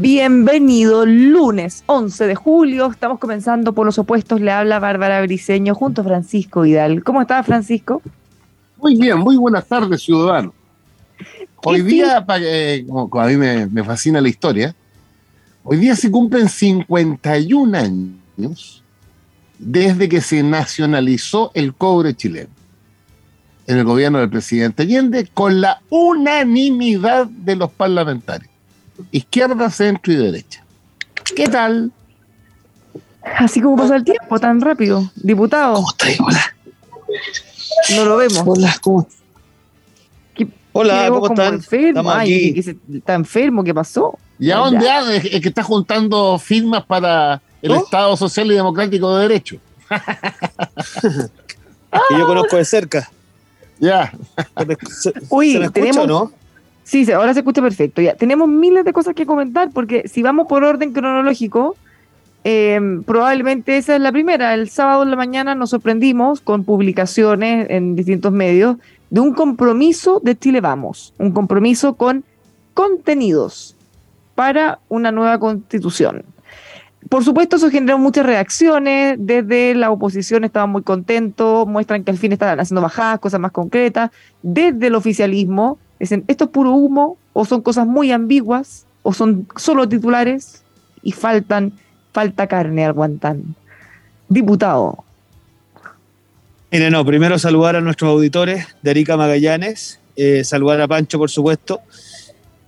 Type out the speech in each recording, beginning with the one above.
Bienvenido lunes 11 de julio. Estamos comenzando por los opuestos. Le habla Bárbara Briceño junto a Francisco Vidal. ¿Cómo está Francisco? Muy bien, muy buenas tardes, ciudadano. Hoy día, eh, como a mí me, me, fascina la historia, hoy día se cumplen 51 años desde que se nacionalizó el cobre chileno en el gobierno del presidente Allende con la unanimidad de los parlamentarios izquierda, centro y derecha. ¿Qué tal? Así como pasa el tiempo, tan rápido. Diputado. ¿Cómo está? Hola. No lo vemos. Hola, ¿cómo Hola, ¿cómo están? Enfermo? Ay, está enfermo, ¿qué pasó? ¿Y a dónde anda? Es que está juntando firmas para el Estado Social y Democrático de Derecho. que yo conozco de cerca. Ya. Uy, tenemos, ¿no? Sí, ahora se escucha perfecto. Ya, tenemos miles de cosas que comentar porque si vamos por orden cronológico, em, probablemente esa es la primera. El sábado en la mañana nos sorprendimos con publicaciones en distintos medios de un compromiso de Chile Vamos, un compromiso con contenidos para una nueva constitución. Por supuesto, eso generó muchas reacciones. Desde la oposición estaban muy contentos, muestran que al fin estaban haciendo bajadas, cosas más concretas. Desde el oficialismo Dicen, ¿esto es puro humo? ¿O son cosas muy ambiguas? ¿O son solo titulares? Y faltan, falta carne aguantan. Diputado. Mire, no, primero saludar a nuestros auditores de Arica Magallanes, eh, saludar a Pancho, por supuesto,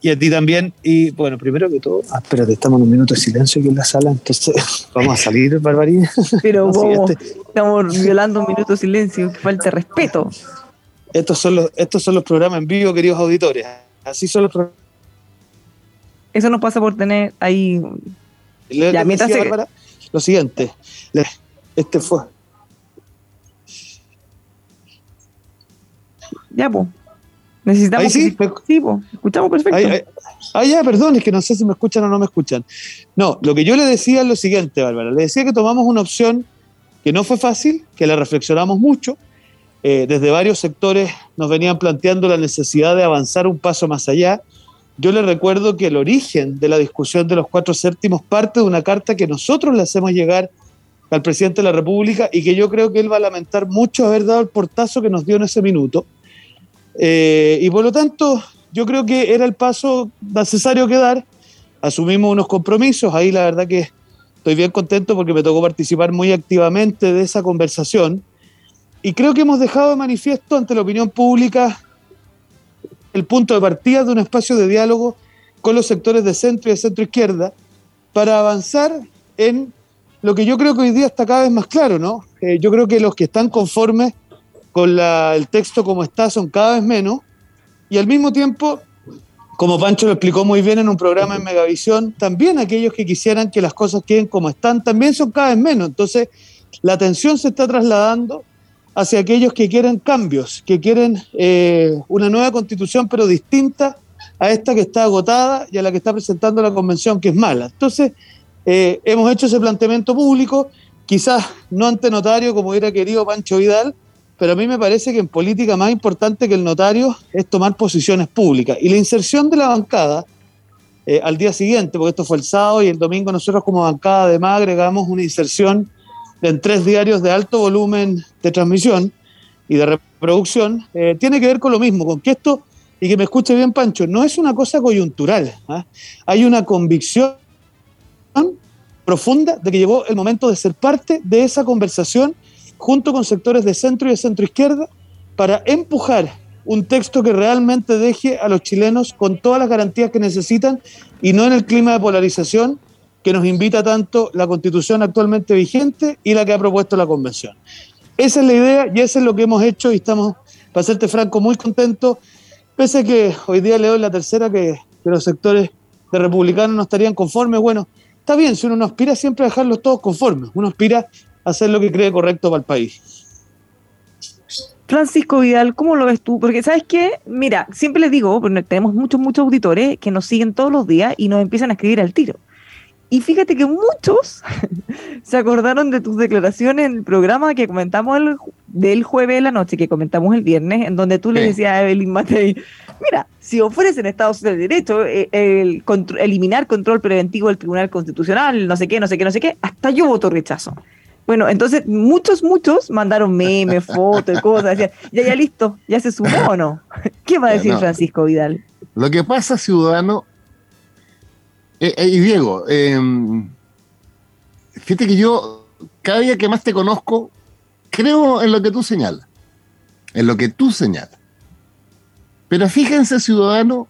y a ti también. Y bueno, primero que todo, ah, espérate, estamos en un minuto de silencio aquí en la sala, entonces vamos a salir, Barbarín. Pero estamos violando un minuto de silencio, que falta respeto. Estos son los, estos son los programas en vivo, queridos auditores. Así son los programas. Eso nos pasa por tener ahí. ya, lo siguiente. Este fue. Ya, pues. Necesitamos. sí? sí escuchamos perfecto. ah, ya, perdón, es que no sé si me escuchan o no me escuchan. No, lo que yo le decía es lo siguiente, Bárbara. Le decía que tomamos una opción que no fue fácil, que la reflexionamos mucho, eh, desde varios sectores nos venían planteando la necesidad de avanzar un paso más allá. Yo les recuerdo que el origen de la discusión de los cuatro séptimos parte de una carta que nosotros le hacemos llegar al presidente de la República y que yo creo que él va a lamentar mucho haber dado el portazo que nos dio en ese minuto. Eh, y por lo tanto, yo creo que era el paso necesario que dar. Asumimos unos compromisos. Ahí la verdad que estoy bien contento porque me tocó participar muy activamente de esa conversación. Y creo que hemos dejado de manifiesto ante la opinión pública el punto de partida de un espacio de diálogo con los sectores de centro y de centro izquierda para avanzar en lo que yo creo que hoy día está cada vez más claro, ¿no? Eh, yo creo que los que están conformes con el texto como está son cada vez menos y al mismo tiempo, como Pancho lo explicó muy bien en un programa en Megavisión, también aquellos que quisieran que las cosas queden como están también son cada vez menos. Entonces, la atención se está trasladando hacia aquellos que quieren cambios, que quieren eh, una nueva constitución, pero distinta a esta que está agotada y a la que está presentando la convención, que es mala. Entonces, eh, hemos hecho ese planteamiento público, quizás no ante notario como hubiera querido Pancho Vidal, pero a mí me parece que en política más importante que el notario es tomar posiciones públicas. Y la inserción de la bancada eh, al día siguiente, porque esto fue el sábado y el domingo nosotros como bancada además agregamos una inserción en tres diarios de alto volumen de transmisión y de reproducción, eh, tiene que ver con lo mismo, con que esto, y que me escuche bien Pancho, no es una cosa coyuntural. ¿ah? Hay una convicción profunda de que llegó el momento de ser parte de esa conversación junto con sectores de centro y de centro izquierda para empujar un texto que realmente deje a los chilenos con todas las garantías que necesitan y no en el clima de polarización que nos invita tanto la constitución actualmente vigente y la que ha propuesto la convención. Esa es la idea y eso es lo que hemos hecho y estamos, para serte franco, muy contentos, pese a que hoy día leo en la tercera que, que los sectores de republicanos no estarían conformes. Bueno, está bien, si uno no aspira siempre a dejarlos todos conformes, uno aspira a hacer lo que cree correcto para el país. Francisco Vidal, ¿cómo lo ves tú? Porque sabes qué, mira, siempre les digo, tenemos muchos, muchos auditores que nos siguen todos los días y nos empiezan a escribir al tiro. Y fíjate que muchos se acordaron de tus declaraciones en el programa que comentamos el, del jueves de la noche, que comentamos el viernes, en donde tú le decías a Evelyn Matei, mira, si ofrecen Estados de Derecho, eh, el, eliminar control preventivo del Tribunal Constitucional, no sé qué, no sé qué, no sé qué, hasta yo voto rechazo. Bueno, entonces muchos, muchos mandaron memes, fotos, cosas, decían, ya, ya listo, ya se sumó o no. ¿Qué va a decir Francisco Vidal? Lo que pasa, ciudadano, eh, eh, y Diego, em, fíjate que yo, cada día que más te conozco, creo en lo que tú señalas. En lo que tú señalas. Pero fíjense, ciudadano,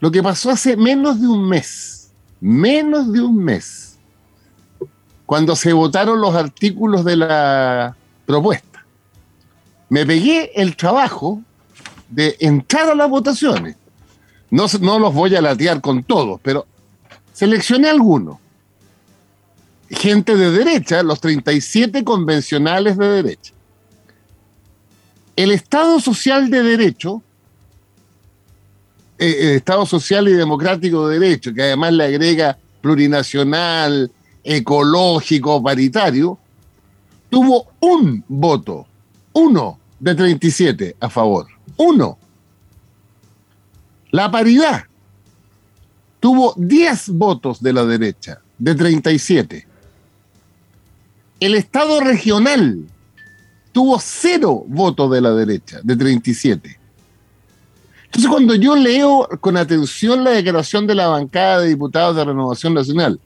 lo que pasó hace menos de un mes. Menos de un mes. Cuando se votaron los artículos de la propuesta. Me pegué el trabajo de entrar a las votaciones. No, no los voy a latear con todos, pero Seleccioné algunos. Gente de derecha, los 37 convencionales de derecha. El Estado Social de Derecho, eh, el Estado Social y Democrático de Derecho, que además le agrega plurinacional, ecológico, paritario, tuvo un voto, uno de 37 a favor, uno. La paridad, tuvo 10 votos de la derecha, de 37. El Estado regional tuvo cero votos de la derecha, de 37. Entonces, cuando yo leo con atención la declaración de la bancada de diputados de Renovación Nacional,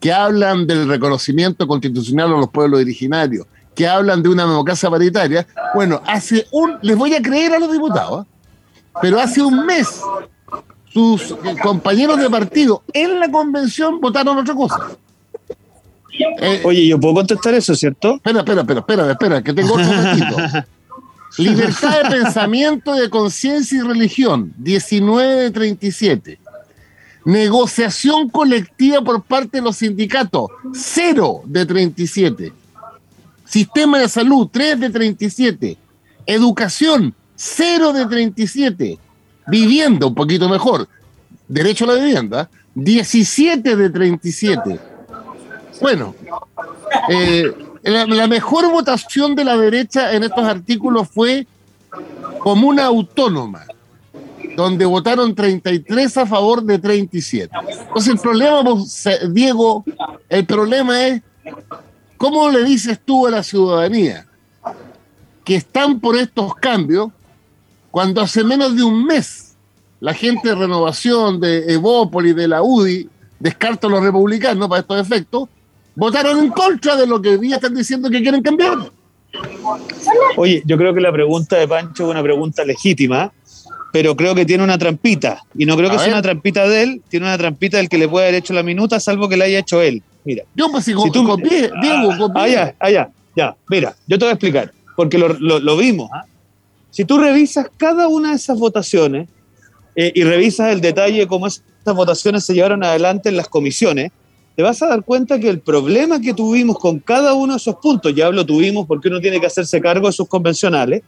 que hablan del reconocimiento constitucional a los pueblos originarios, que hablan de una democracia paritaria, bueno, hace un, les voy a creer a los diputados, ¿eh? pero hace un mes sus compañeros de partido en la convención votaron otra cosa. Eh, Oye, yo puedo contestar eso, ¿cierto? Espera, espera, espera, espera, espera, que tengo otro ratito. Libertad de pensamiento, de conciencia y religión, 19 de 37. Negociación colectiva por parte de los sindicatos, 0 de 37. Sistema de salud, 3 de 37. Educación, 0 de 37 Vivienda, un poquito mejor. Derecho a la vivienda, 17 de 37. Bueno, eh, la, mejor votación de la derecha en estos artículos fue comuna autónoma, donde votaron 33 a favor de 37. Entonces el problema, Diego, el problema es, ¿cómo le dices tú a la ciudadanía que están por estos cambios cuando hace menos de un mes la gente de renovación de Evópolis, de la UDI, descarto a los republicanos para estos efectos, votaron en contra de lo que hoy día están diciendo que quieren cambiar. Oye, yo creo que la pregunta de Pancho es una pregunta legítima, pero creo que tiene una trampita. Y no creo que sea una trampita de él, tiene una trampita del que le puede haber hecho la minuta, salvo que la haya hecho él. Mira. Yo pues si, tú, copié, Diego, copié. Ah, ya, ah, ya, ya. Mira, yo te voy a explicar, porque lo, lo vimos. ¿ah? Si tú revisas cada una de esas votaciones eh, y revisas el detalle de cómo esas votaciones se llevaron adelante en las comisiones, te vas a dar cuenta que el problema que tuvimos con cada uno de esos puntos, ya hablo tuvimos porque uno tiene que hacerse cargo de sus convencionales,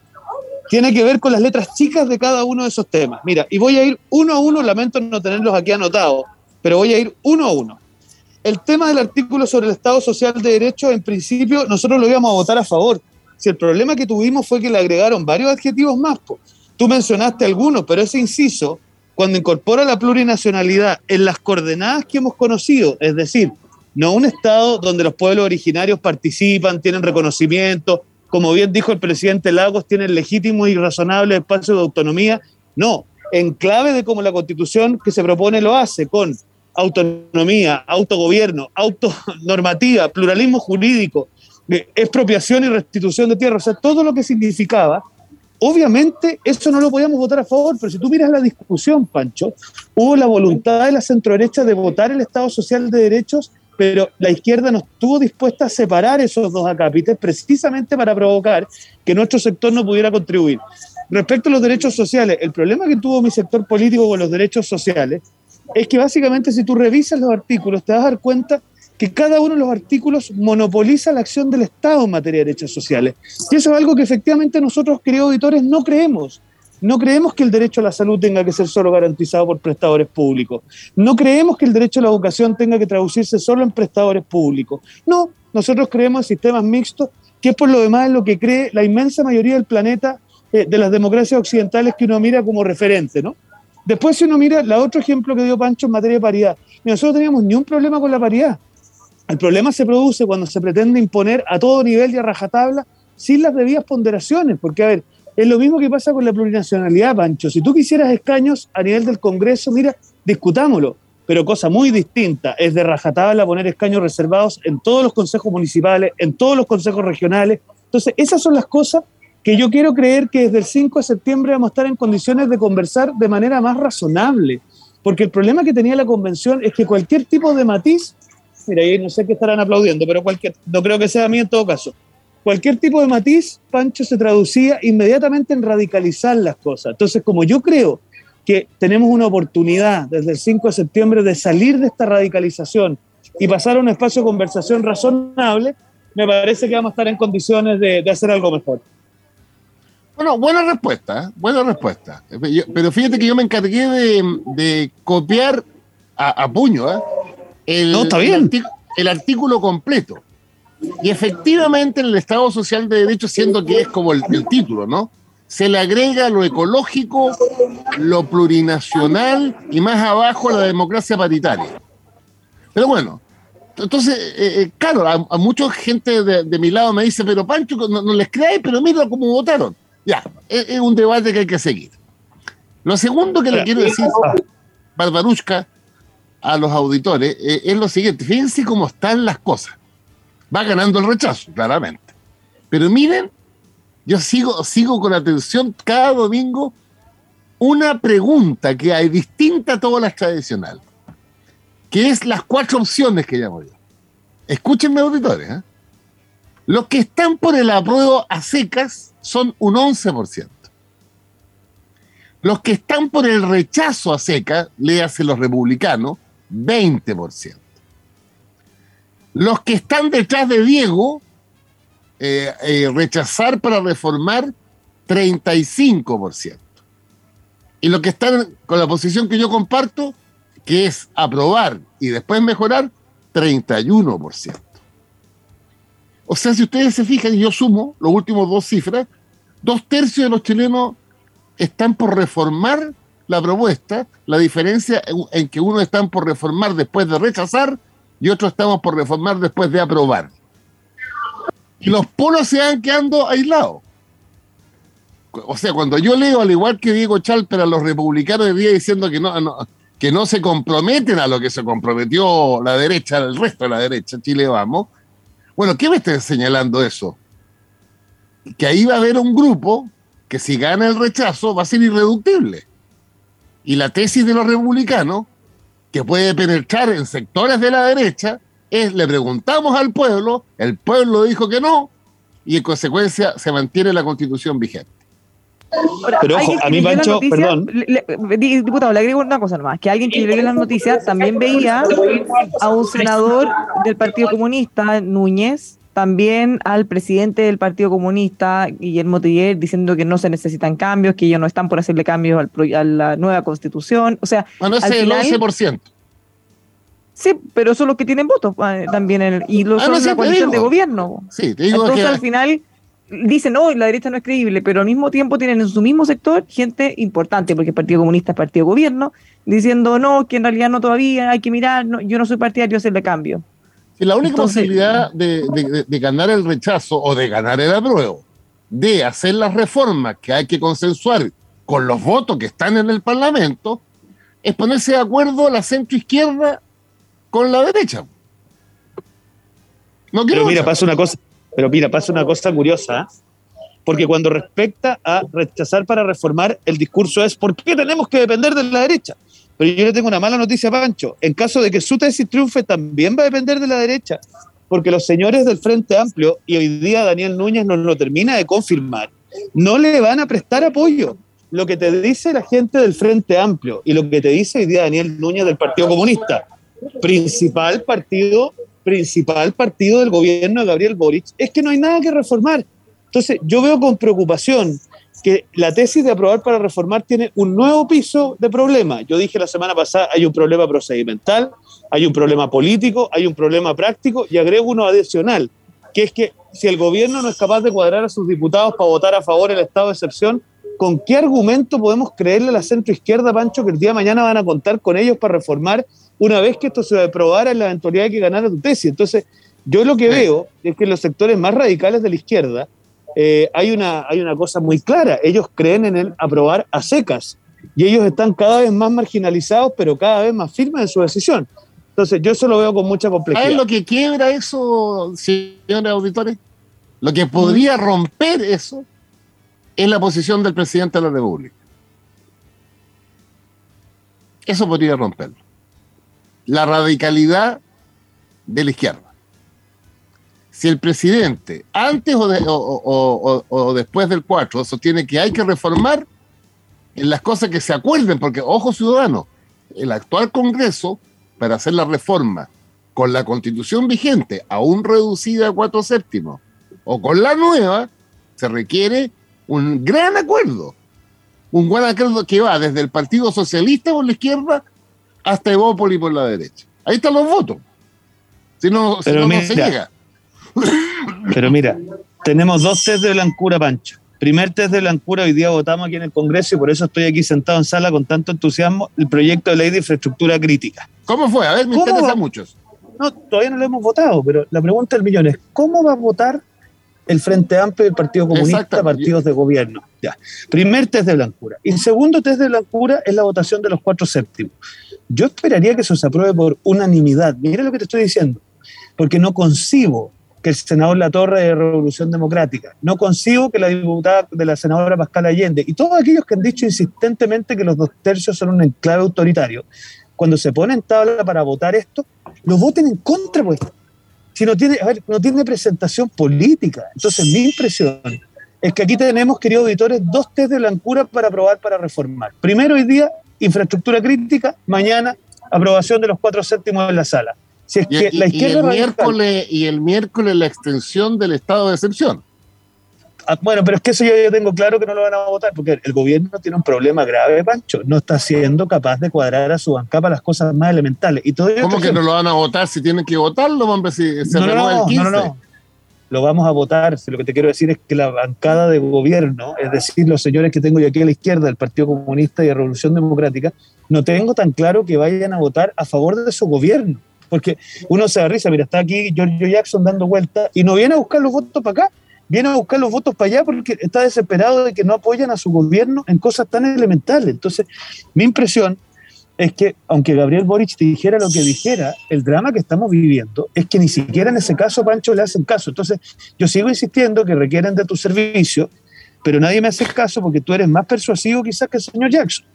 tiene que ver con las letras chicas de cada uno de esos temas. Mira, y voy a ir uno a uno, lamento no tenerlos aquí anotados, pero voy a ir uno a uno. El tema del artículo sobre el Estado Social de Derecho, en principio, nosotros lo íbamos a votar a favor Si el problema que tuvimos fue que le agregaron varios adjetivos más, tú mencionaste algunos, pero ese inciso, cuando incorpora la plurinacionalidad en las coordenadas que hemos conocido, es decir, no un Estado donde los pueblos originarios participan, tienen reconocimiento, como bien dijo el presidente Lagos, tienen legítimo y razonable espacio de autonomía. No, en clave de cómo la constitución que se propone lo hace, con autonomía, autogobierno, autonormativa, pluralismo jurídico, expropiación y restitución de tierra, o sea, todo lo que significaba. Obviamente eso no lo podíamos votar a favor, pero si tú miras la discusión, Pancho, hubo la voluntad de la centroderecha de votar el Estado Social de Derechos pero la izquierda no estuvo dispuesta a separar esos dos acápites precisamente para provocar que nuestro sector no pudiera contribuir. Respecto a los derechos sociales, el problema que tuvo mi sector político con los derechos sociales es que básicamente si tú revisas los artículos te vas a dar cuenta que cada uno de los artículos monopoliza la acción del Estado en materia de derechos sociales. Y eso es algo que efectivamente nosotros, queridos auditores, no creemos. No creemos que el derecho a la salud tenga que ser solo garantizado por prestadores públicos. No creemos que el derecho a la educación tenga que traducirse solo en prestadores públicos. No, nosotros creemos en sistemas mixtos, que es por lo demás lo que cree la inmensa mayoría del planeta eh, de las democracias occidentales que uno mira como referente, ¿no? Después, si uno mira el otro ejemplo que dio Pancho en materia de paridad, nosotros no teníamos ni un problema con la paridad. El problema se produce cuando se pretende imponer a todo nivel y a rajatabla sin las debidas ponderaciones, porque, a ver, es lo mismo que pasa con la plurinacionalidad, Pancho. Si tú quisieras escaños a nivel del Congreso, mira, discutámoslo. Pero cosa muy distinta es de rajatabla poner escaños reservados en todos los consejos municipales, en todos los consejos regionales. Entonces, esas son las cosas que yo quiero creer que desde el 5 de septiembre vamos a estar en condiciones de conversar de manera más razonable. Porque el problema que tenía la convención es que cualquier tipo de matiz, mira, no sé qué estarán aplaudiendo, pero cualquier, no creo que sea a mí en todo caso cualquier tipo de matiz, Pancho, se traducía inmediatamente en radicalizar las cosas. Entonces, como yo creo que tenemos una oportunidad desde el 5 de septiembre de salir de esta radicalización y pasar a un espacio de conversación razonable, me parece que vamos a estar en condiciones de, hacer algo mejor. Bueno, buena respuesta, ¿eh? buena respuesta. pero fíjate que yo me encargué de, copiar a, puño ¿eh? El, no, está bien. el artículo completo. Y efectivamente en el Estado Social de Derecho, siendo que es como el, título, ¿no? Se le agrega lo ecológico, lo plurinacional y más abajo la democracia paritaria. Pero bueno, entonces, eh, eh, claro, a, mucha gente de, mi lado me dice, pero Pancho, no, les creáis, pero mira cómo votaron. Ya, es, un debate que hay que seguir. Lo segundo que le quiero decir, Barbarushka, a los auditores, eh, es lo siguiente, fíjense cómo están las cosas va ganando el rechazo, claramente. Pero miren, yo sigo, sigo con atención cada domingo una pregunta que hay distinta a todas las tradicionales, que es las cuatro opciones que llamo yo. Escúchenme, auditores. ¿eh? Los que están por el apruebo a secas son un 11%. Los que están por el rechazo a secas, léase los republicanos, 20%. Los que están detrás de Diego, eh, eh, rechazar para reformar, 35%. Y los que están con la posición que yo comparto, que es aprobar y después mejorar, 31%. O sea, si ustedes se fijan, yo sumo los últimos dos cifras, dos tercios de los chilenos están por reformar la propuesta, la diferencia en que unos están por reformar después de rechazar y otros estamos por reformar después de aprobar. Y los polos se van quedando aislados. O sea, cuando yo leo, al igual que Diego Chalper, a los republicanos de día diciendo que no, que no se comprometen a lo que se comprometió la derecha, el resto de la derecha, Chile vamos. Bueno, ¿qué me está señalando eso? Que ahí va a haber un grupo que si gana el rechazo va a ser irreductible. Y la tesis de los republicanos que puede penetrar en sectores de la derecha es le preguntamos al pueblo, el pueblo dijo que no, y en consecuencia se mantiene la constitución vigente. Pero ojo, a mí Pancho, perdón. diputado, le agrego una cosa nomás, que alguien que en las noticias también veía a un senador del Partido Comunista, Núñez, también al presidente del Partido Comunista, Guillermo Tiller, diciendo que no se necesitan cambios, que ellos no están por hacerle cambios a la nueva constitución. O sea, bueno, ese es el 11%. Sí, pero son los que tienen votos ah, también, y los, ah, son la coalición de gobierno. Sí, te digo Entonces, al final, dicen, no, la derecha no es creíble, pero al mismo tiempo tienen en su mismo sector gente importante, porque el Partido Comunista es partido gobierno, diciendo, no, que en realidad no todavía, hay que mirar, no, yo no soy partidario de hacerle cambio. La única posibilidad de, ganar el rechazo o de ganar el apruebo, de hacer las reformas que hay que consensuar con los votos que están en el Parlamento, es ponerse de acuerdo la centro izquierda con la derecha. No quiero pero mira, pasa una cosa, pero mira, pasa una cosa curiosa, porque cuando respecta a rechazar para reformar, el discurso es ¿por qué tenemos que depender de la derecha? Pero yo le tengo una mala noticia Pancho. En caso de que su tesis triunfe, también va a depender de la derecha, porque los señores del Frente Amplio, y hoy día Daniel Núñez nos lo termina de confirmar, no le van a prestar apoyo. Lo que te dice la gente del Frente Amplio y lo que te dice hoy día Daniel Núñez del Partido Comunista, principal partido principal partido del gobierno de Gabriel Boric es que no hay nada que reformar. Entonces, yo veo con preocupación que la tesis de aprobar para reformar tiene un nuevo piso de problema. Yo dije la semana pasada, hay un problema procedimental, hay un problema político, hay un problema práctico y agrego uno adicional, que es que si el gobierno no es capaz de cuadrar a sus diputados para votar a favor del estado de excepción, ¿con qué argumento podemos creerle a la centroizquierda, Pancho, que el día de mañana van a contar con ellos para reformar una vez que esto se aprobara en la eventualidad de que ganara tu tesis. Entonces, yo lo que veo es que en los sectores más radicales de la izquierda eh, hay, una, hay una cosa muy clara. Ellos creen en el aprobar a secas y ellos están cada vez más marginalizados, pero cada vez más firmes en su decisión. Entonces, yo eso lo veo con mucha complejidad. ¿Sabes lo que quiebra eso, señores auditores? Lo que podría romper eso es la posición del presidente de la República. Eso podría romperlo la radicalidad de la izquierda. Si el presidente, antes o, después del 4, sostiene que hay que reformar en las cosas que se acuerden, porque, ojo ciudadano, el actual Congreso, para hacer la reforma con la constitución vigente, aún reducida a cuatro séptimos, o con la nueva, se requiere un gran acuerdo. Un gran acuerdo que va desde el Partido Socialista por la izquierda hasta Evópoli por la derecha. Ahí están los votos. Si no, si no, se llega. Pero mira, tenemos dos test de blancura, Pancho. Primer test de blancura, hoy día votamos aquí en el Congreso y por eso estoy aquí sentado en sala con tanto entusiasmo, el proyecto de ley de infraestructura crítica. ¿Cómo fue? A ver, me interesa muchos. No, todavía no lo hemos votado, pero la pregunta del millón es, ¿cómo va a votar el Frente Amplio y el Partido Comunista, partidos de gobierno. Ya. Primer test de blancura. Y segundo test de blancura es la votación de los cuatro séptimos. Yo esperaría que eso se apruebe por unanimidad. Mira lo que te estoy diciendo. Porque no concibo que el senador La Torre de Revolución Democrática, no concibo que la diputada de la senadora Pascal Allende y todos aquellos que han dicho insistentemente que los dos tercios son un enclave autoritario, cuando se ponen tabla para votar esto, lo voten en contra, pues. Si no tiene, a ver, no tiene presentación política. Entonces, mi impresión es que aquí tenemos, queridos auditores, dos test de blancura para aprobar, para reformar. Primero, hoy día, infraestructura crítica, mañana aprobación de los cuatro séptimos en la sala. Si es que la izquierda el miércoles, y el miércoles la extensión del estado de excepción. Ah, bueno, pero es que eso yo, tengo claro que no lo van a votar, porque el gobierno tiene un problema grave, Pancho. No está siendo capaz de cuadrar a su banca para las cosas más elementales. Y todo ¿Cómo que no lo van a votar si tienen que votarlo, hombre? Si se no, no, No, no, Lo vamos a votar. Lo que te quiero decir es que la bancada de gobierno, es decir, los señores que tengo yo aquí a la izquierda, del Partido Comunista y de Revolución Democrática, no tengo tan claro que vayan a votar a favor de su gobierno. Porque uno se da risa, mira, está aquí Giorgio Jackson dando vueltas y no viene a buscar los votos para acá viene a buscar los votos para allá porque está desesperado de que no apoyan a su gobierno en cosas tan elementales. Entonces, mi impresión es que, aunque Gabriel Boric dijera lo que dijera, el drama que estamos viviendo es que ni siquiera en ese caso, Pancho, le hacen caso. Entonces, yo sigo insistiendo que requieren de tu servicio, pero nadie me hace caso porque tú eres más persuasivo quizás que el señor Jackson.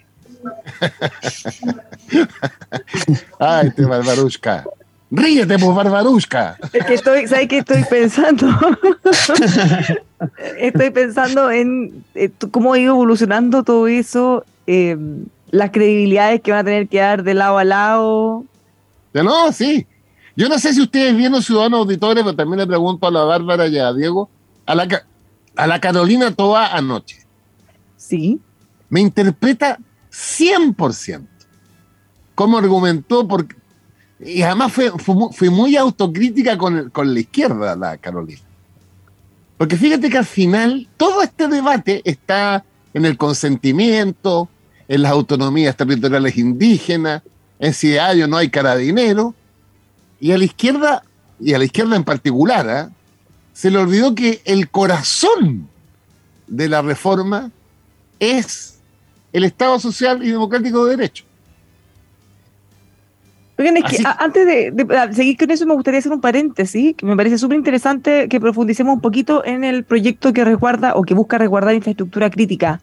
Ay, te barbarushka. Ríete, pues, Barbarusca. Es que estoy, ¿sabes qué estoy pensando? estoy pensando en eh, cómo ha ido evolucionando todo eso, em, las credibilidades que van a tener que dar de lado a lado. De no, sí. Yo no sé si ustedes viendo Ciudadanos Auditores, pero también le pregunto a la Bárbara y a Diego, a la, a la Carolina Toa anoche. Sí. Me interpreta 100%. Cómo argumentó, porque y además fue, fue, muy autocrítica con, con, la izquierda, la Carolina. Porque fíjate que al final todo este debate está en el consentimiento, en las autonomías territoriales indígenas, en si hay o no hay carabinero, y a la izquierda, y a la izquierda en particular, ¿ah? se le olvidó que el corazón de la reforma es el Estado social y democrático de derecho. Oigan, es que antes de, seguir con eso me gustaría hacer un paréntesis, que me parece súper interesante que profundicemos un poquito en el proyecto que resguarda o que busca resguardar infraestructura crítica.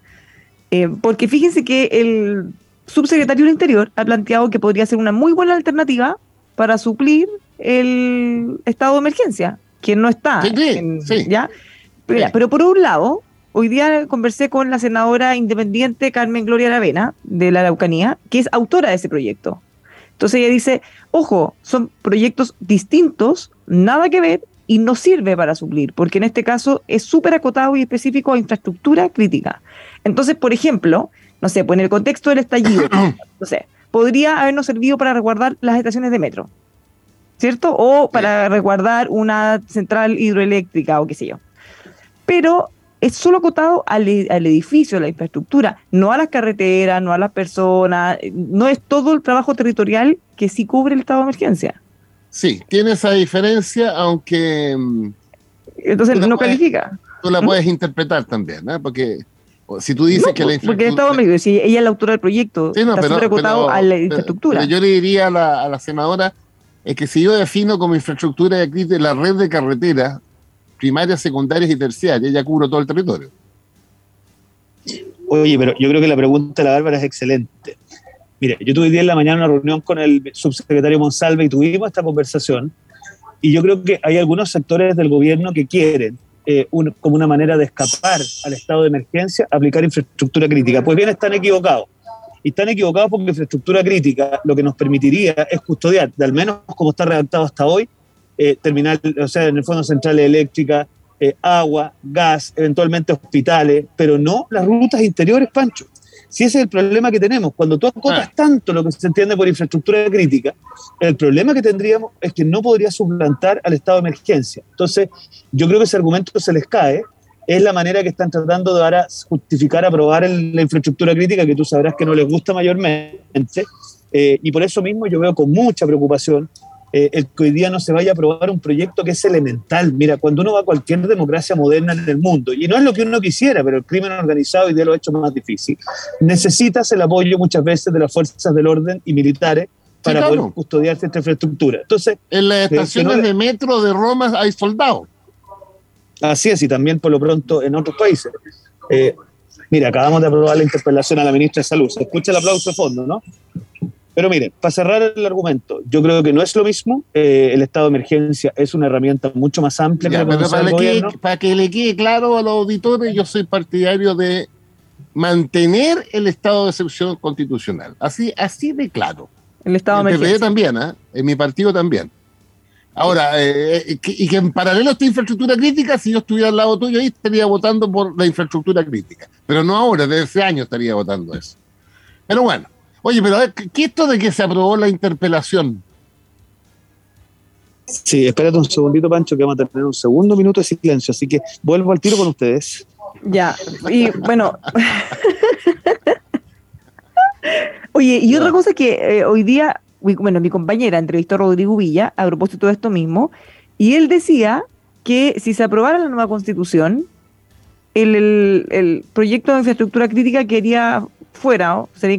Eh, porque fíjense que el subsecretario del Interior ha planteado que podría ser una muy buena alternativa para suplir el estado de emergencia, que no está. ¿ya? pero por un lado, hoy día conversé con la senadora independiente Carmen Gloria Aravena, de la Araucanía, que es autora de ese proyecto. Entonces ella dice, ojo, son proyectos distintos, nada que ver y no sirve para suplir, porque en este caso es súper acotado y específico a infraestructura crítica. Entonces, por ejemplo, no sé, pues en el contexto del estallido, no sé, podría habernos servido para resguardar las estaciones de metro, ¿cierto? O para resguardar una central hidroeléctrica o qué sé yo. Pero es solo acotado al, edificio, a la infraestructura, no a las carreteras, no a las personas, no es todo el trabajo territorial que sí cubre el estado de emergencia. Sí, tiene esa diferencia, aunque... Mm, Entonces no califica. Tú la puedes interpretar también, ¿no? Porque si tú dices que la infraestructura... Porque el Estado de si ella es la autora del proyecto, está pero, acotado a la infraestructura. Pero yo le diría a la, a la senadora es que si yo defino como infraestructura de la red de carreteras, primarias, secundarias y terciarias, ya cubro todo el territorio. Oye, pero yo creo que la pregunta de la Bárbara es excelente. Mire, yo tuve día en la mañana una reunión con el subsecretario Monsalve y tuvimos esta conversación y yo creo que hay algunos sectores del gobierno que quieren, eh, como una manera de escapar al estado de emergencia, aplicar infraestructura crítica. Pues bien, están equivocados. Y están equivocados porque infraestructura crítica lo que nos permitiría es custodiar, de al menos como está redactado hasta hoy, eh, terminal, o sea, en el fondo centrales eléctricas, eh, agua, gas, eventualmente hospitales, pero no las rutas interiores, Pancho. Si ese es el problema que tenemos, cuando tú acotas ah. tanto lo que se entiende por infraestructura crítica, el problema que tendríamos es que no podría suplantar al estado de emergencia. Entonces, yo creo que ese argumento se les cae, es la manera que están tratando de ahora justificar, aprobar la infraestructura crítica, que tú sabrás que no les gusta mayormente, eh, y por eso mismo yo veo con mucha preocupación eh, el que hoy día no se vaya a aprobar un proyecto que es elemental. Mira, cuando uno va a cualquier democracia moderna en el mundo, y no es lo que uno quisiera, pero el crimen organizado hoy día lo ha hecho más difícil, necesitas el apoyo muchas veces de las fuerzas del orden y militares para poder custodiar esta infraestructura. Entonces, en las estaciones de metro de Roma hay soldados. Así es, y también por lo pronto en otros países. Eh, mira, acabamos de aprobar la interpelación a la ministra de Salud. Se escucha el aplauso de fondo, ¿no? Pero mire, para cerrar el argumento, yo creo que no es lo mismo. Eh, el estado de emergencia es una herramienta mucho más amplia. para, que, le quede claro a los auditores, yo soy partidario de mantener el estado de excepción constitucional. Así, así de claro. El estado de emergencia. también, ¿eh? en mi partido también. Ahora, eh, eh, y que en paralelo a esta infraestructura crítica, si yo estuviera al lado tuyo ahí, estaría votando por la infraestructura crítica. Pero no ahora, desde ese año estaría votando eso. Pero bueno, Oye, pero a ver, ¿qué esto de que se aprobó la interpelación? Sí, espérate un segundito, Pancho, que vamos a tener un segundo minuto de silencio, así que vuelvo al tiro con ustedes. Ya, y bueno. Oye, y otra cosa que eh, hoy día, bueno, mi compañera entrevistó a Rodrigo Villa a propósito de esto mismo, y él decía que si se aprobara la nueva constitución, el, el proyecto de infraestructura crítica quería fuera, sería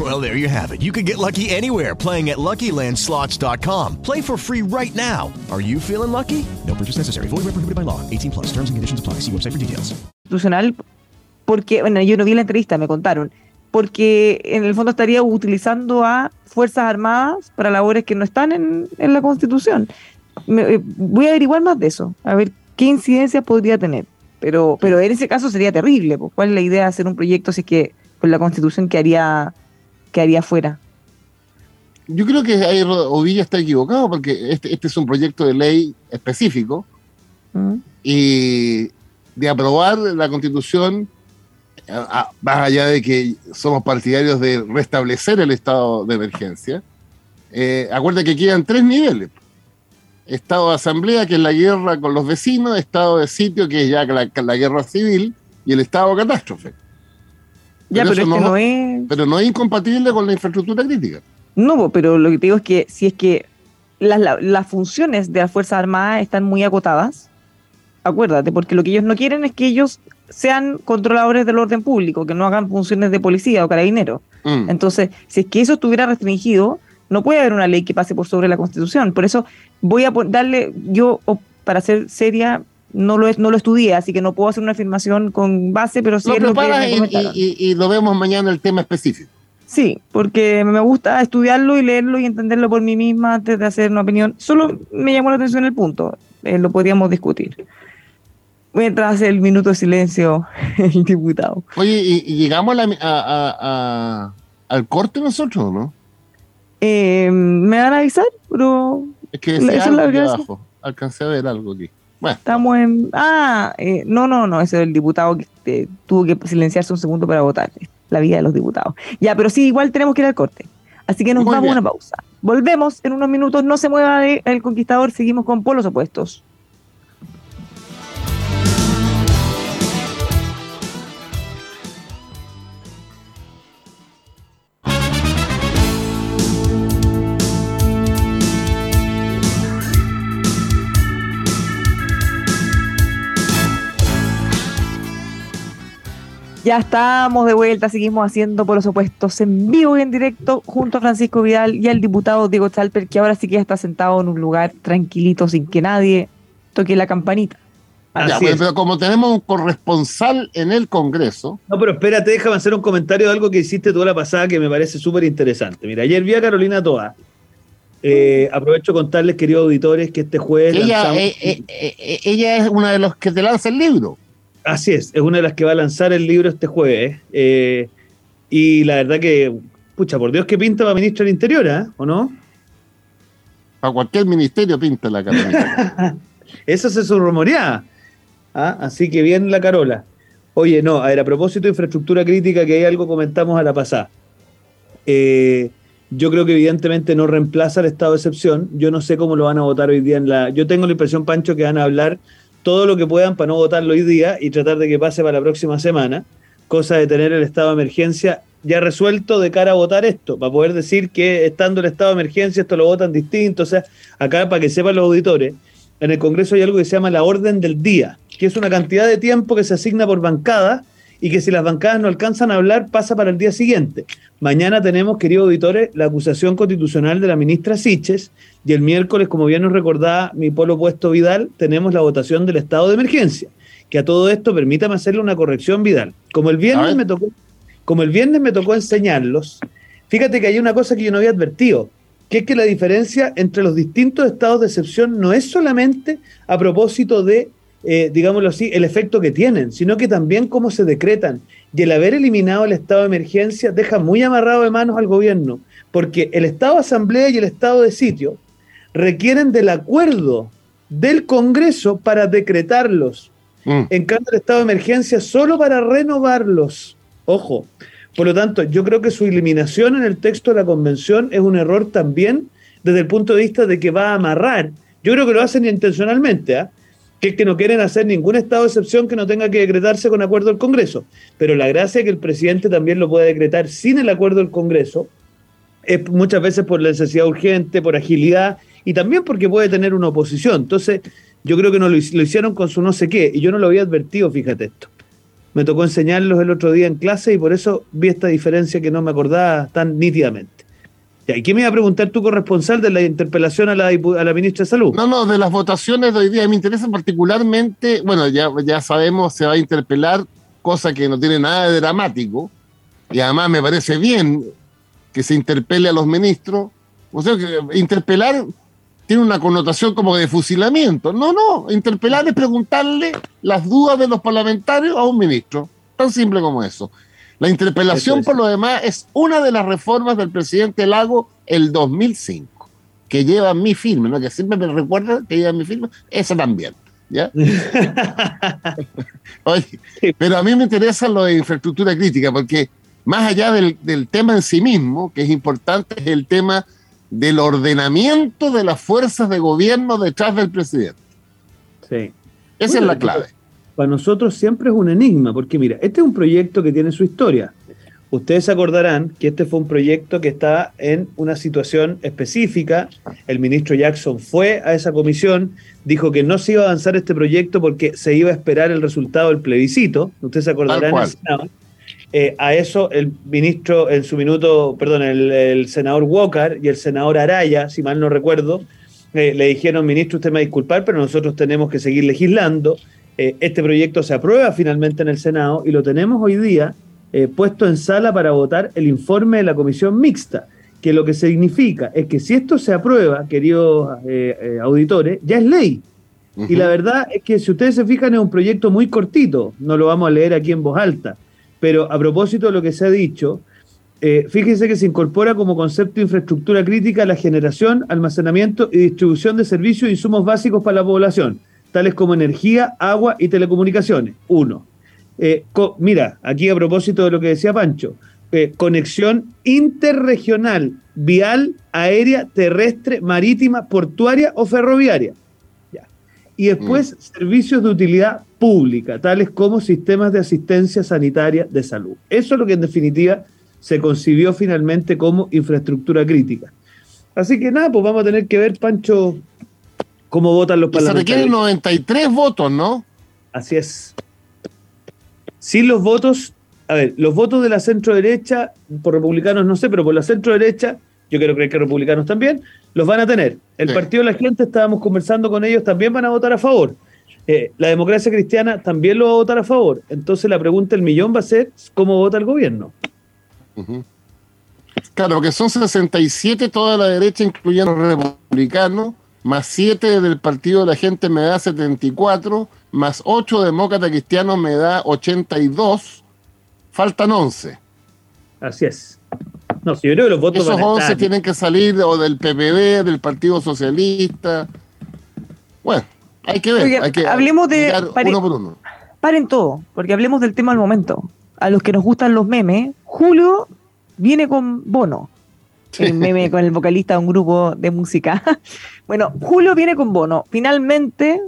Well, there you have it. You can get lucky anywhere playing at LuckyLandSlots.com. Play for free right now. Are you feeling lucky? No purchase necessary. Void where prohibited by law. 18 plus. Terms and conditions apply. See porque, bueno, yo no vi la entrevista, me contaron. Porque en el fondo estaría utilizando a Fuerzas Armadas para labores que no están en, en la Constitución. Eh, voy a averiguar más de eso, a ver qué incidencia podría tener. Pero, pero en ese caso sería terrible. Pues, ¿Cuál es la idea de hacer un proyecto si que con la Constitución que haría que haría fuera. yo creo que ahí Ovilla está equivocado porque este, este es un proyecto de ley específico mm. y de aprobar la constitución, más allá de que somos partidarios de restablecer el estado de emergencia, eh, acuerda que quedan tres niveles. Estado de asamblea, que es la guerra con los vecinos, estado de sitio, que es ya la, guerra civil, y el estado de catástrofe. Ya, pero, no, no es... Pero no es incompatible con la infraestructura crítica. No, pero lo que te digo es que si es que las, funciones de las Fuerzas Armadas están muy acotadas, acuérdate, porque lo que ellos no quieren es que ellos sean controladores del orden público, que no hagan funciones de policía o carabinero. Mm. Entonces, si es que eso estuviera restringido, no puede haber una ley que pase por sobre la Constitución. Por eso voy a darle, yo para ser seria, no lo, no lo estudié, así que no puedo hacer una afirmación con base, pero sí lo, y, lo vemos mañana el tema específico. Sí, porque me gusta estudiarlo y leerlo y entenderlo por mí misma antes de hacer una opinión. Solo me llamó la atención el punto, eh, lo podríamos discutir. Mientras el minuto de silencio, el diputado. Oye, ¿y, llegamos a, al corte nosotros, no? Eh, me van a avisar, pero. Es que decía algo aquí abajo. Alcancé a ver algo aquí. Bueno. Estamos en. Ah, eh, no, no, no, ese es el diputado que eh, tuvo que silenciarse un segundo para votar. La vida de los diputados. Ya, pero sí, igual tenemos que ir al corte. Así que nos vamos a una pausa. Volvemos en unos minutos. No se mueva el conquistador. Seguimos con polos opuestos. Ya estamos de vuelta, seguimos haciendo por los opuestos en vivo y en directo junto a Francisco Vidal y al diputado Diego Chalper, que ahora sí que ya está sentado en un lugar tranquilito sin que nadie toque la campanita. pero como tenemos un corresponsal en el Congreso. No, pero espérate, déjame hacer un comentario de algo que hiciste toda la pasada que me parece súper interesante. Mira, ayer vi a Carolina Toa. Eh, aprovecho contarles, queridos auditores, que este jueves. Ella, eh, eh, ella es una de los que te lanza el libro. Así es, es una de las que va a lanzar el libro este jueves. Eh, y la verdad que, pucha, por Dios que pinta para ministro del Interior, ¿eh? ¿o no? Para cualquier ministerio pinta la Carola. Eso se rumoreaba. ¿ah? Así que bien la Carola. Oye, no, a ver, a propósito de infraestructura crítica, que hay algo comentamos a la pasada. Eh, yo creo que evidentemente no reemplaza el estado de excepción. Yo no sé cómo lo van a votar hoy día en la. Yo tengo la impresión, Pancho, que van a hablar todo lo que puedan para no votarlo hoy día y tratar de que pase para la próxima semana, cosa de tener el estado de emergencia ya resuelto de cara a votar esto, para poder decir que estando el estado de emergencia esto lo votan distinto, o sea, acá para que sepan los auditores, en el Congreso hay algo que se llama la orden del día, que es una cantidad de tiempo que se asigna por bancada y que si las bancadas no alcanzan a hablar pasa para el día siguiente. Mañana tenemos, queridos auditores, la acusación constitucional de la ministra Siches y el miércoles, como bien nos recordaba mi polo puesto Vidal, tenemos la votación del estado de emergencia. Que a todo esto permítame hacerle una corrección, Vidal. Como el viernes me tocó, como el viernes me tocó enseñarlos, fíjate que hay una cosa que yo no había advertido, que es que la diferencia entre los distintos estados de excepción no es solamente a propósito de eh, digámoslo así, el efecto que tienen, sino que también cómo se decretan. Y el haber eliminado el estado de emergencia deja muy amarrado de manos al gobierno, porque el estado de asamblea y el estado de sitio requieren del acuerdo del Congreso para decretarlos. Mm. En cambio, el estado de emergencia solo para renovarlos. Ojo. Por lo tanto, yo creo que su eliminación en el texto de la convención es un error también desde el punto de vista de que va a amarrar. Yo creo que lo hacen intencionalmente, ¿ah? Que es que no quieren hacer ningún estado de excepción que no tenga que decretarse con acuerdo del Congreso. Pero la gracia es que el presidente también lo puede decretar sin el acuerdo del Congreso, es muchas veces por necesidad urgente, por agilidad y también porque puede tener una oposición. Entonces, yo creo que no lo, hicieron con su no sé qué y yo no lo había advertido, fíjate esto. Me tocó enseñarlos el otro día en clase y por eso vi esta diferencia que no me acordaba tan nítidamente. ¿Y qué me iba a preguntar tu corresponsal de la interpelación a la, ministra de Salud? No, no, de las votaciones de hoy día. Me interesa particularmente, bueno, ya, ya sabemos, se va a interpelar, cosa que no tiene nada de dramático. Y además me parece bien que se interpele a los ministros. O sea, que interpelar tiene una connotación como de fusilamiento. No, no, interpelar es preguntarle las dudas de los parlamentarios a un ministro. Tan simple como eso. La interpelación, por lo demás, es una de las reformas del presidente Lago el 2005, que lleva mi firma, ¿no? que siempre me recuerda que lleva mi firma, esa también. ¿ya? pero a mí me interesa lo de infraestructura crítica, porque más allá del, del tema en sí mismo, que es importante, es el tema del ordenamiento de las fuerzas de gobierno detrás del presidente. Sí. Esa es la clave. Para nosotros siempre es un enigma, porque mira, este es un proyecto que tiene su historia. Ustedes acordarán que este fue un proyecto que está en una situación específica. El ministro Jackson fue a esa comisión, dijo que no se iba a avanzar este proyecto porque se iba a esperar el resultado del plebiscito. Ustedes se acordarán. Eh, a eso el ministro, en su minuto, perdón, el, senador Walker y el senador Araya, si mal no recuerdo, eh, le dijeron, ministro, usted me va a disculpar, pero nosotros tenemos que seguir legislando. Eh, este proyecto se aprueba finalmente en el Senado y lo tenemos hoy día puesto en sala para votar el informe de la comisión mixta, que lo que significa es que si esto se aprueba, queridos auditores, ya es ley. Y la verdad es que si ustedes se fijan es un proyecto muy cortito, no lo vamos a leer aquí en voz alta. Pero a propósito de lo que se ha dicho, eh, fíjense que se incorpora como concepto de infraestructura crítica la generación, almacenamiento y distribución de servicios e insumos básicos para la población, tales como energía, agua y telecomunicaciones. Uno. Eh, mira, aquí a propósito de lo que decía Pancho, eh, conexión interregional, vial, aérea, terrestre, marítima, portuaria o ferroviaria y después mm. servicios de utilidad pública, tales como sistemas de asistencia sanitaria de salud. Eso es lo que en definitiva se concibió finalmente como infraestructura crítica. Así que nada, pues vamos a tener que ver, Pancho, cómo votan los parlamentarios. Se requieren 93 votos, ¿no? Así es. Sin los votos, a ver, los votos de la centro derecha, por republicanos no sé, pero por la centro derecha, yo quiero creer que republicanos también, los van a tener. El Partido de la Gente, estábamos conversando con ellos, también van a votar a favor. Eh, la democracia cristiana también lo va a votar a favor. Entonces la pregunta del millón va a ser cómo vota el gobierno. Claro, que son 67 toda la derecha, incluyendo los republicanos, más 7 del Partido de la Gente me da 74, más 8 demócratas cristianos me da 82, faltan 11. Así es. No, si yo creo que los votos Esos 11 tienen que salir o del PPD, del Partido Socialista. Bueno, hay que ver. hay que hablemos de. uno por uno. Paren todo, porque hablemos del tema al momento. A los que nos gustan los memes, Julio viene con Bono. El meme con el vocalista de un grupo de música. bueno, Julio viene con Bono. Finalmente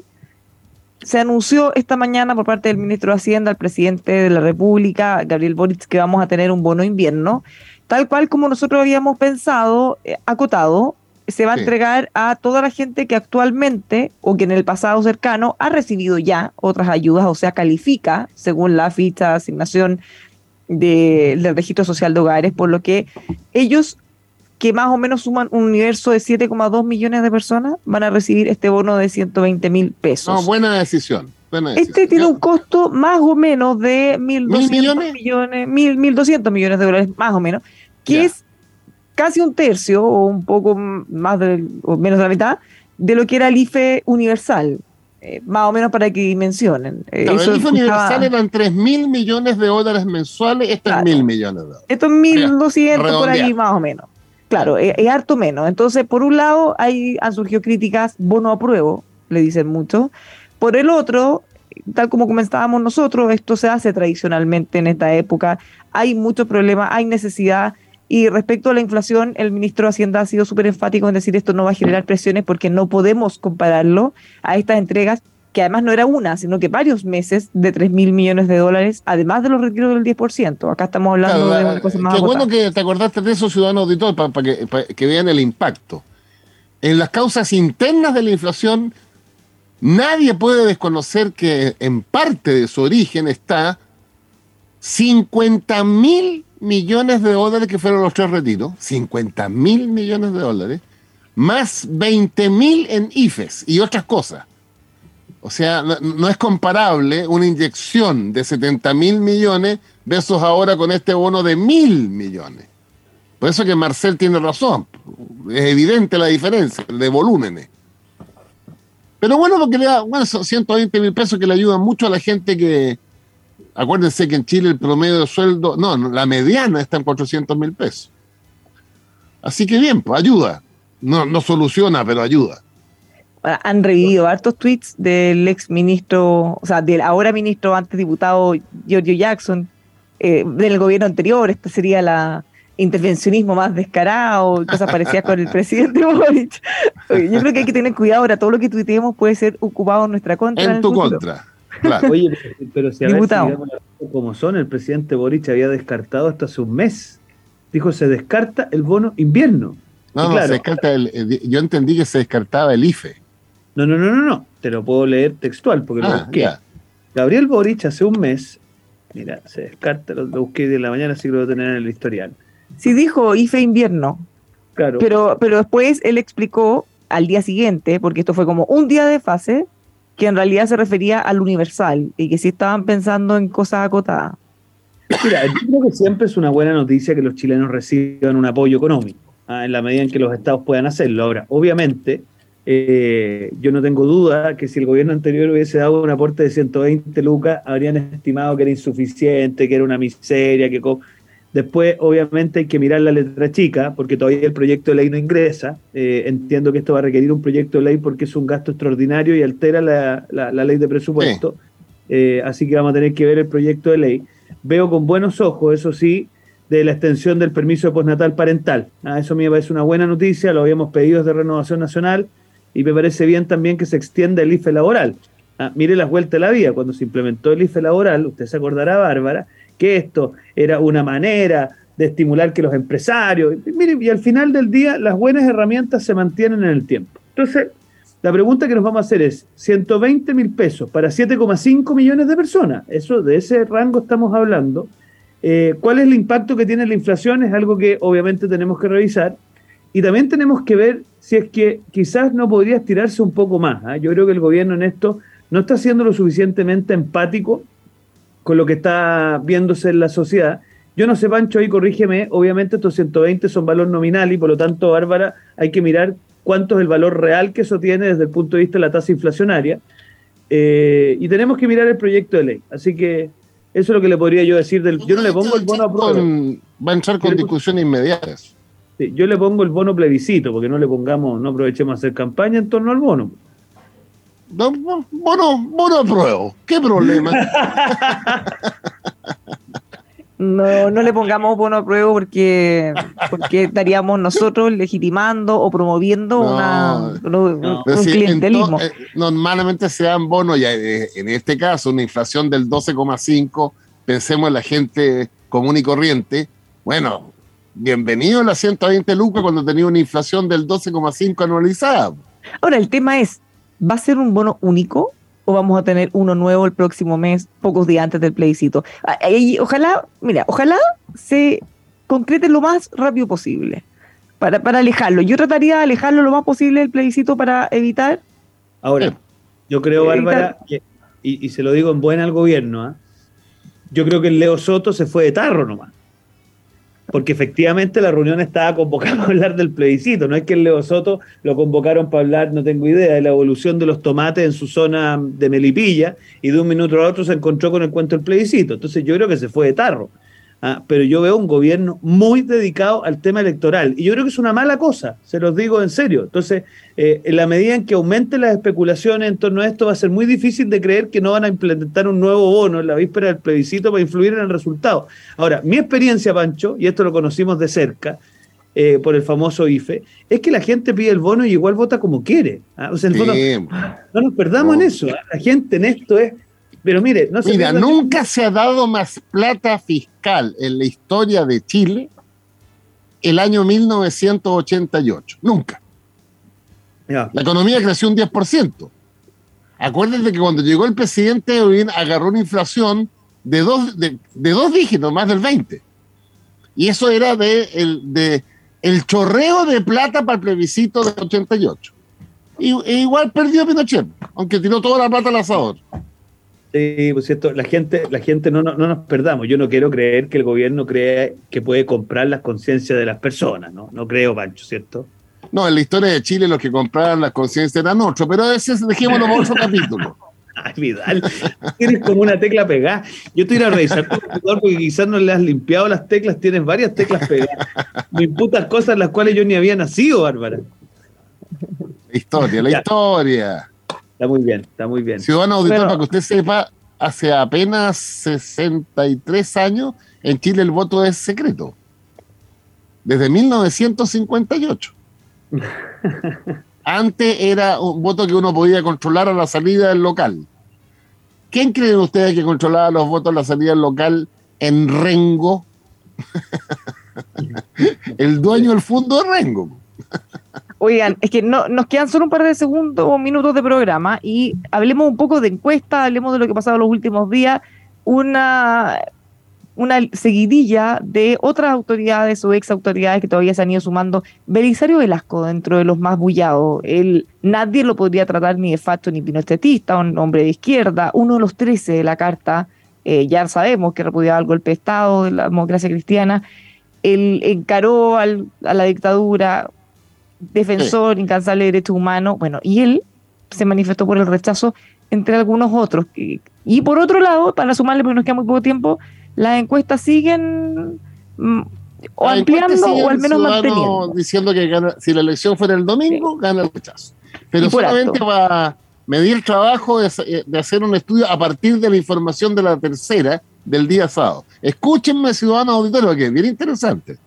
se anunció esta mañana por parte del ministro de Hacienda, el presidente de la República, Gabriel Boric, que vamos a tener un bono invierno tal cual como nosotros habíamos pensado, eh, acotado, se va a entregar a toda la gente que actualmente o que en el pasado cercano ha recibido ya otras ayudas, o sea, califica según la ficha de asignación del registro social de hogares, por lo que ellos que más o menos suman un universo de 7,2 millones de personas van a recibir este bono de 120 mil pesos. No, buena decisión. Este tiene un costo más o menos de 1.200 millones, millones 1.200 millones de dólares, más o menos, que es casi un tercio o un poco más de, o menos de la mitad de lo que era el IFE universal. Eh, más o menos para que dimensionen. Eh, el IFE universal eran 3 mil millones de dólares mensuales, esto es mil millones de dólares. Esto es 1.200 por ahí más o menos. Claro, es, harto menos. Entonces, por un lado, hay, han surgido críticas, bono a prueba, le dicen mucho. Por el otro, tal como comentábamos nosotros, esto se hace tradicionalmente en esta época. Hay muchos problemas, hay necesidad y respecto a la inflación, el ministro de Hacienda ha sido súper enfático en decir esto no va a generar presiones porque no podemos compararlo a estas entregas, que además no era una, sino que varios meses de 3 mil millones de dólares, además de los retiros del 10%. Acá estamos hablando de una cosa más. Qué bueno que te acordaste de eso, ciudadano auditor, para, que, para que vean el impacto. En las causas internas de la inflación, nadie puede desconocer que en parte de su origen está 50 mil millones de dólares que fueron los tres retiros, 50 mil millones de dólares, más 20 mil en IFES y otras cosas. O sea, no, es comparable una inyección de 70 mil millones versus ahora con este bono de mil millones. Por eso que Marcel tiene razón. Es evidente la diferencia de volúmenes. Pero bueno, porque le da, bueno, 120 mil pesos que le ayudan mucho a la gente que, Acuérdense que en Chile el promedio de sueldo, no, la mediana está en 400 mil pesos. Así que bien, pues ayuda. No, no soluciona, pero ayuda. Han revivido hartos tweets del ex ministro, o sea, del ahora ministro, antes diputado Giorgio Jackson, eh, del gobierno anterior. Esta sería la intervencionismo más descarado, cosas parecidas con el presidente Boric. Yo creo que hay que tener cuidado ahora, todo lo que tuiteemos puede ser ocupado en nuestra contra. En, tu contra. Claro. Oye, pero si a ver si como son, el presidente Boric había descartado hasta hace un mes. Dijo, se descarta el bono invierno. No, no, se descarta el, yo entendí que se descartaba el IFE. No, no, no, no, no. Te lo puedo leer textual porque lo ah, busqué. Gabriel Boric hace un mes, mira, se descarta, lo, busqué de la mañana, así que lo voy a tener en el historial. Sí dijo IFE invierno. Claro. Pero, pero después él explicó al día siguiente, porque esto fue como un día de fase, que en realidad se refería al universal y que sí estaban pensando en cosas acotadas. Mira, yo creo que siempre es una buena noticia que los chilenos reciban un apoyo económico, ¿ah? en la medida en que los estados puedan hacerlo. Ahora, obviamente, eh, yo no tengo duda que si el gobierno anterior hubiese dado un aporte de 120 lucas, habrían estimado que era insuficiente, que era una miseria, que Después, obviamente, hay que mirar la letra chica, porque todavía el proyecto de ley no ingresa. Eh, entiendo que esto va a requerir un proyecto de ley porque es un gasto extraordinario y altera la, la, ley de presupuesto. Eh, así que vamos a tener que ver el proyecto de ley. Veo con buenos ojos, eso sí, de la extensión del permiso de postnatal parental. Ah, eso me parece una buena noticia, lo habíamos pedido desde Renovación Nacional y me parece bien también que se extienda el IFE laboral. Ah, mire las vueltas de la vida, cuando se implementó el IFE laboral, usted se acordará, Bárbara, que esto era una manera de estimular que los empresarios, y, y al final del día las buenas herramientas se mantienen en el tiempo. Entonces, la pregunta que nos vamos a hacer es, 120 mil pesos para 7,5 millones de personas, eso de ese rango estamos hablando, eh, ¿cuál es el impacto que tiene la inflación? Es algo que obviamente tenemos que revisar y también tenemos que ver si es que quizás no podría estirarse un poco más. ¿ah? Yo creo que el gobierno en esto no está siendo lo suficientemente empático con lo que está viéndose en la sociedad. Yo no sé, Pancho, ahí corrígeme, obviamente estos 120 son valor nominal y por lo tanto, Bárbara, hay que mirar cuánto es el valor real que eso tiene desde el punto de vista de la tasa inflacionaria. Eh, y tenemos que mirar el proyecto de ley. Así que eso es lo que le podría yo decir. Del, yo no le pongo el bono a prueba. Va a entrar con discusiones inmediatas. Yo le pongo el bono plebiscito, porque no le pongamos, no aprovechemos a hacer campaña en torno al bono. No, bono, bono apruebo. ¿Qué problema? No, no le pongamos bono a prueba porque, porque estaríamos nosotros legitimando o promoviendo una, un clientelismo. Eh, normalmente se dan bonos, y eh, en este caso una inflación del 12,5, pensemos en la gente común y corriente. Bueno, bienvenido a la 120 lucas cuando tenía una inflación del 12,5 anualizada. Ahora, el tema es, ¿va a ser un bono único o vamos a tener uno nuevo el próximo mes, pocos días antes del plebiscito? Ah, ojalá, mira, ojalá se concrete lo más rápido posible para, para alejarlo. Yo trataría de alejarlo lo más posible del plebiscito para evitar. Ahora, yo creo, Bárbara, y, se lo digo en buena al gobierno, ¿ah? yo creo que el Leo Soto se fue de tarro nomás porque efectivamente la reunión estaba convocada para hablar del plebiscito. No es que el Leo Soto lo convocaron para hablar, no tengo idea, de la evolución de los tomates en su zona de Melipilla y de un minuto a otro se encontró con el cuento del plebiscito. Entonces yo creo que se fue de tarro. Ah, pero yo veo un gobierno muy dedicado al tema electoral. Y yo creo que es una mala cosa, se los digo en serio. Entonces, eh, en la medida en que aumenten las especulaciones en torno a esto, va a ser muy difícil de creer que no van a implementar un nuevo bono en la víspera del plebiscito para influir en el resultado. Ahora, mi experiencia, Pancho, y esto lo conocimos de cerca, eh, por el famoso IFE, es que la gente pide el bono y igual vota como quiere. ¿ah? O sea, no nos perdamos en eso. ¿ah? La gente en esto es pero mire, no se Mira, nunca se ha dado más plata fiscal en la historia de Chile el año 1988. Nunca. La economía creció un 10%. Acuérdense que cuando llegó el presidente agarró una inflación de dos, de, dos dígitos, más del 20. Y eso era de el, de el chorreo de plata para el plebiscito del 88. Y, e igual perdió Pinochet, aunque tiró toda la plata al asador. Sí, pues cierto, la gente, la gente no, no, nos perdamos. Yo no quiero creer que el gobierno crea que puede comprar las conciencias de las personas, ¿no? No creo, Pancho, ¿cierto? No, en la historia de Chile los que compraban las conciencias eran otros, pero ese dejémoslo por otro capítulo. Ay, Vidal, tienes como una tecla pegada. Yo te iré a revisar tu computador porque quizás no le has limpiado las teclas, tienes varias teclas pegadas. Me imputas cosas las cuales yo ni había nacido, Bárbara. La historia, la historia. Está muy bien, está muy bien. Ciudadano auditor, para que usted sepa, hace apenas 63 años en Chile el voto es secreto. Desde 1958. Antes era un voto que uno podía controlar a la salida del local. ¿Quién creen ustedes que controlaba los votos a la salida del local en Rengo? el dueño del fondo de Rengo. Oigan, es que no, nos quedan solo un par de segundos o minutos de programa y hablemos un poco de encuesta, hablemos de lo que ha pasado los últimos días. Una, una seguidilla de otras autoridades o ex autoridades que todavía se han ido sumando. Belisario Velasco, dentro de los más bullados, él, nadie lo podría tratar ni de facto ni pinochetista, un hombre de izquierda, uno de los trece de la carta, eh, ya sabemos que repudiaba el golpe de Estado de la democracia cristiana, él encaró al, a la dictadura, defensor incansable de derechos humanos, bueno, y él se manifestó por el rechazo entre algunos otros. Y por otro lado, para sumarle, porque nos queda muy poco tiempo, las encuestas siguen mm, o ampliando o al menos manteniendo. Diciendo que si la elección fuera el domingo, gana el rechazo. Pero solamente va a medir el trabajo de, hacer un estudio a partir de la información de la tercera del día sábado. Escúchenme, ciudadanos auditores, que es bien interesante.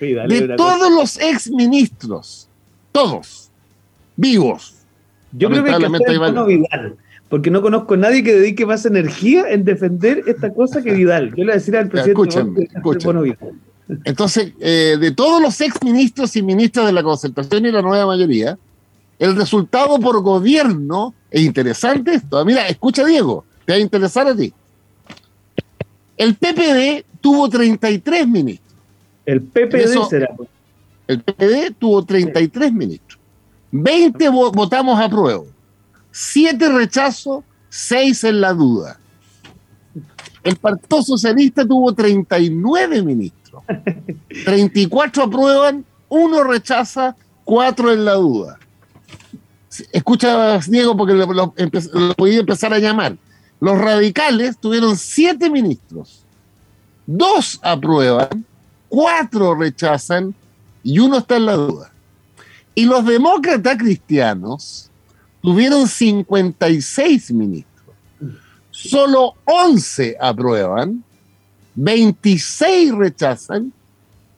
de todos los ex ministros, todos, vivos. Yo creo que hay que porque no conozco a nadie que dedique más energía en defender esta cosa que Vidal. Yo le decía al presidente. Escúchame, Entonces, eh, de todos los ex ministros y ministras de la concentración y la nueva mayoría, el resultado por gobierno es interesante esto. Mira, escucha Diego, te va a interesar a ti. El PPD tuvo 33 ministros. El PPD será. Pues. El PPD tuvo 33 ministros. 20 votamos a prueba siete rechazos, seis en la duda. El Partido Socialista tuvo 39 ministros. 34 aprueban, uno rechaza, cuatro en la duda. Escucha, Diego, porque lo, lo, podía empezar a llamar. Los radicales tuvieron siete ministros. Dos aprueban, cuatro rechazan y uno está en la duda. Y los demócratas cristianos tuvieron 56 ministros. Solo 11 aprueban, 26 rechazan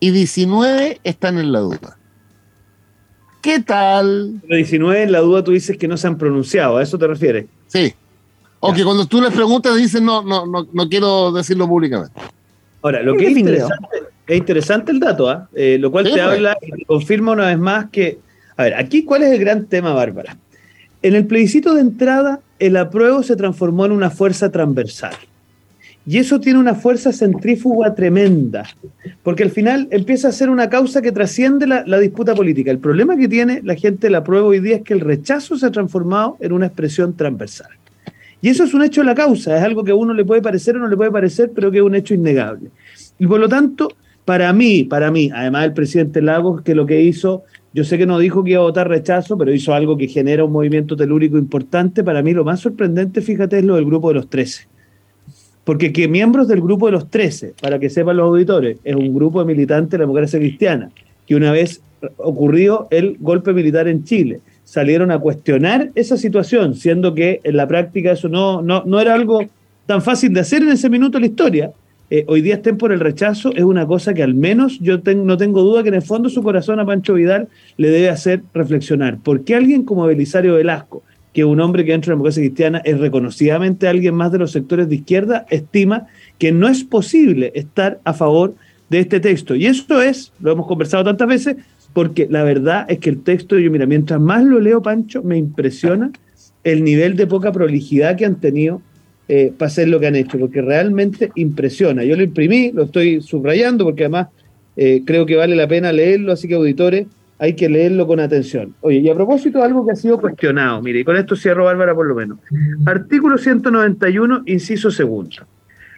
y 19 están en la duda. ¿Qué tal? Pero 19 en la duda tú dices que no se han pronunciado, ¿a eso te refieres? Sí. O que cuando tú les preguntas dicen no, no, no, no quiero decirlo públicamente. Ahora, lo que es interesante, es interesante el dato, ¿ah? eh, lo cual te pues. habla y confirma una vez más que, a ver, aquí cuál es el gran tema, Bárbara. En el plebiscito de entrada, el apruebo se transformó en una fuerza transversal. Y eso tiene una fuerza centrífuga tremenda, porque al final empieza a ser una causa que trasciende la, disputa política. El problema que tiene la gente del apruebo hoy día es que el rechazo se ha transformado en una expresión transversal. Y eso es un hecho de la causa, es algo que a uno le puede parecer o no le puede parecer, pero que es un hecho innegable. Y por lo tanto, para mí, para mí, además del presidente Lagos, que lo que hizo yo sé que no dijo que iba a votar rechazo, pero hizo algo que genera un movimiento telúrico importante. Para mí lo más sorprendente, fíjate, es lo del grupo de los 13. Porque que miembros del grupo de los 13, para que sepan los auditores, es un grupo de militantes de la democracia cristiana, que una vez ocurrió el golpe militar en Chile, salieron a cuestionar esa situación, siendo que en la práctica eso no, no, no era algo tan fácil de hacer en ese minuto de la historia. Eh, hoy día estén por el rechazo es una cosa que al menos yo no tengo duda que en el fondo su corazón a Pancho Vidal le debe hacer reflexionar. ¿Por qué alguien como Belisario Velasco, que es un hombre que dentro de la democracia cristiana es reconocidamente alguien más de los sectores de izquierda, estima que no es posible estar a favor de este texto? Y eso es, lo hemos conversado tantas veces, porque la verdad es que el texto, yo mira, mientras más lo leo, Pancho, me impresiona el nivel de poca prolijidad que han tenido eh, para hacer lo que han hecho, porque realmente impresiona. Yo lo imprimí, lo estoy subrayando, porque además eh, creo que vale la pena leerlo, así que auditores, hay que leerlo con atención. Oye, y a propósito algo que ha sido cuestionado, mire, y con esto cierro Bárbara por lo menos. Artículo 191, inciso segundo.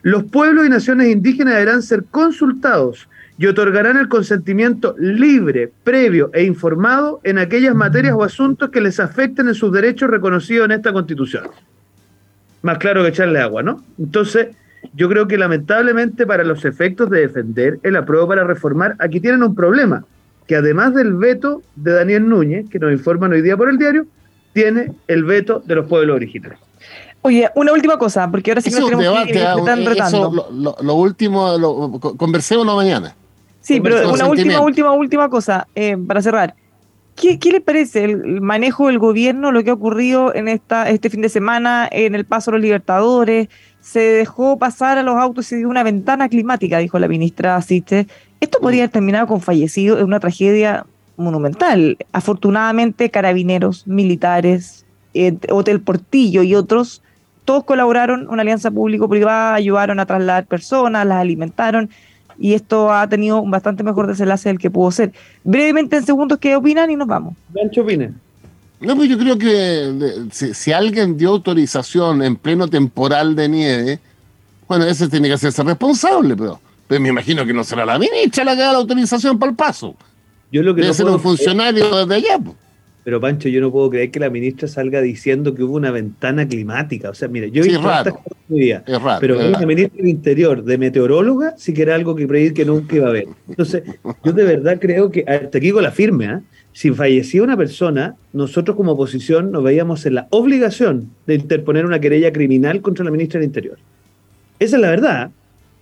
Los pueblos y naciones indígenas deberán ser consultados y otorgarán el consentimiento libre, previo e informado en aquellas materias o asuntos que les afecten en sus derechos reconocidos en esta Constitución. Más claro que echarle agua, ¿no? Entonces, yo creo que lamentablemente para los efectos de defender el apruebo para reformar, aquí tienen un problema, que además del veto de Daniel Núñez, que nos informan hoy día por el diario, tiene el veto de los pueblos originales. Oye, una última cosa, porque ahora sí que nos tenemos que, ah, están retando. lo, último, lo, conversémoslo mañana. Sí, pero una última, última, última cosa, eh, para cerrar. ¿Qué, ¿Qué, le parece el manejo del gobierno, lo que ha ocurrido en esta, este fin de semana en el paso a los Libertadores? Se dejó pasar a los autos y se dio una ventana climática, dijo la ministra Asiste. Esto podría haber terminado con fallecido en una tragedia monumental. Afortunadamente, carabineros, militares, eh, Hotel Portillo y otros, todos colaboraron, una alianza público-privada, ayudaron a trasladar personas, las alimentaron y esto ha tenido un bastante mejor desenlace del que pudo ser. Brevemente, en segundos, ¿qué opinan? Y nos vamos. ¿Qué opinan? No, pues yo creo que si, alguien dio autorización en pleno temporal de nieve, bueno, ese tiene que hacerse responsable, pero, pero me imagino que no será la ministra la que da la autorización para el paso. Yo lo que Debe ser un funcionario desde allá. Pues. Pero Pancho, yo no puedo creer que la ministra salga diciendo que hubo una ventana climática. O sea, mira, yo he visto raro, día, pero una ministra del Interior de meteoróloga sí que era algo que predir que nunca iba a haber. Entonces, yo de verdad creo que, hasta aquí con la firme, ¿eh? si fallecía una persona, nosotros como oposición nos veíamos en la obligación de interponer una querella criminal contra la ministra del Interior. Esa es la verdad.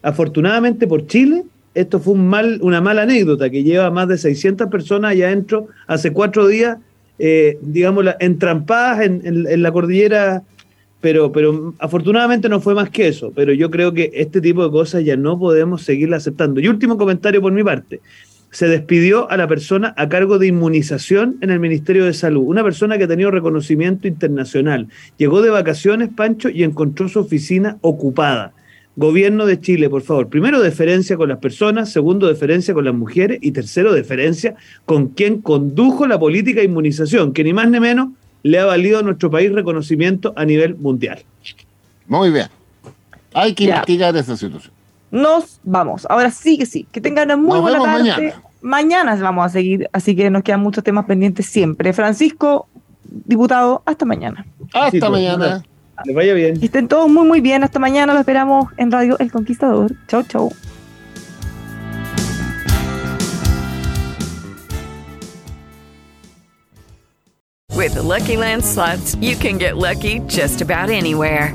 Afortunadamente por Chile, esto fue un mal, una mala anécdota que lleva más de 600 personas allá adentro hace cuatro días eh, digamos, entrampadas en, la cordillera, pero, pero afortunadamente no fue más que eso. Pero yo creo que este tipo de cosas ya no podemos seguirla aceptando. Y último comentario por mi parte. Se despidió a la persona a cargo de inmunización en el Ministerio de Salud, una persona que ha tenido reconocimiento internacional. Llegó de vacaciones, Pancho, y encontró su oficina ocupada. Gobierno de Chile, por favor. Primero, deferencia con las personas. Segundo, deferencia con las mujeres. Y tercero, deferencia con quien condujo la política de inmunización, que ni más ni menos le ha valido a nuestro país reconocimiento a nivel mundial. Muy bien. Hay que investigar esa situación. Nos vamos. Ahora sí que sí. Que tengan una muy buena tarde. Mañana. mañana vamos a seguir, así que nos quedan muchos temas pendientes siempre. Francisco, diputado, hasta mañana. Hasta mañana. Les vaya bien. estén todos muy, muy bien. Hasta mañana. Lo esperamos en Radio El Conquistador. Chau, chau. With the Lucky Land slots, you can get lucky just about anywhere.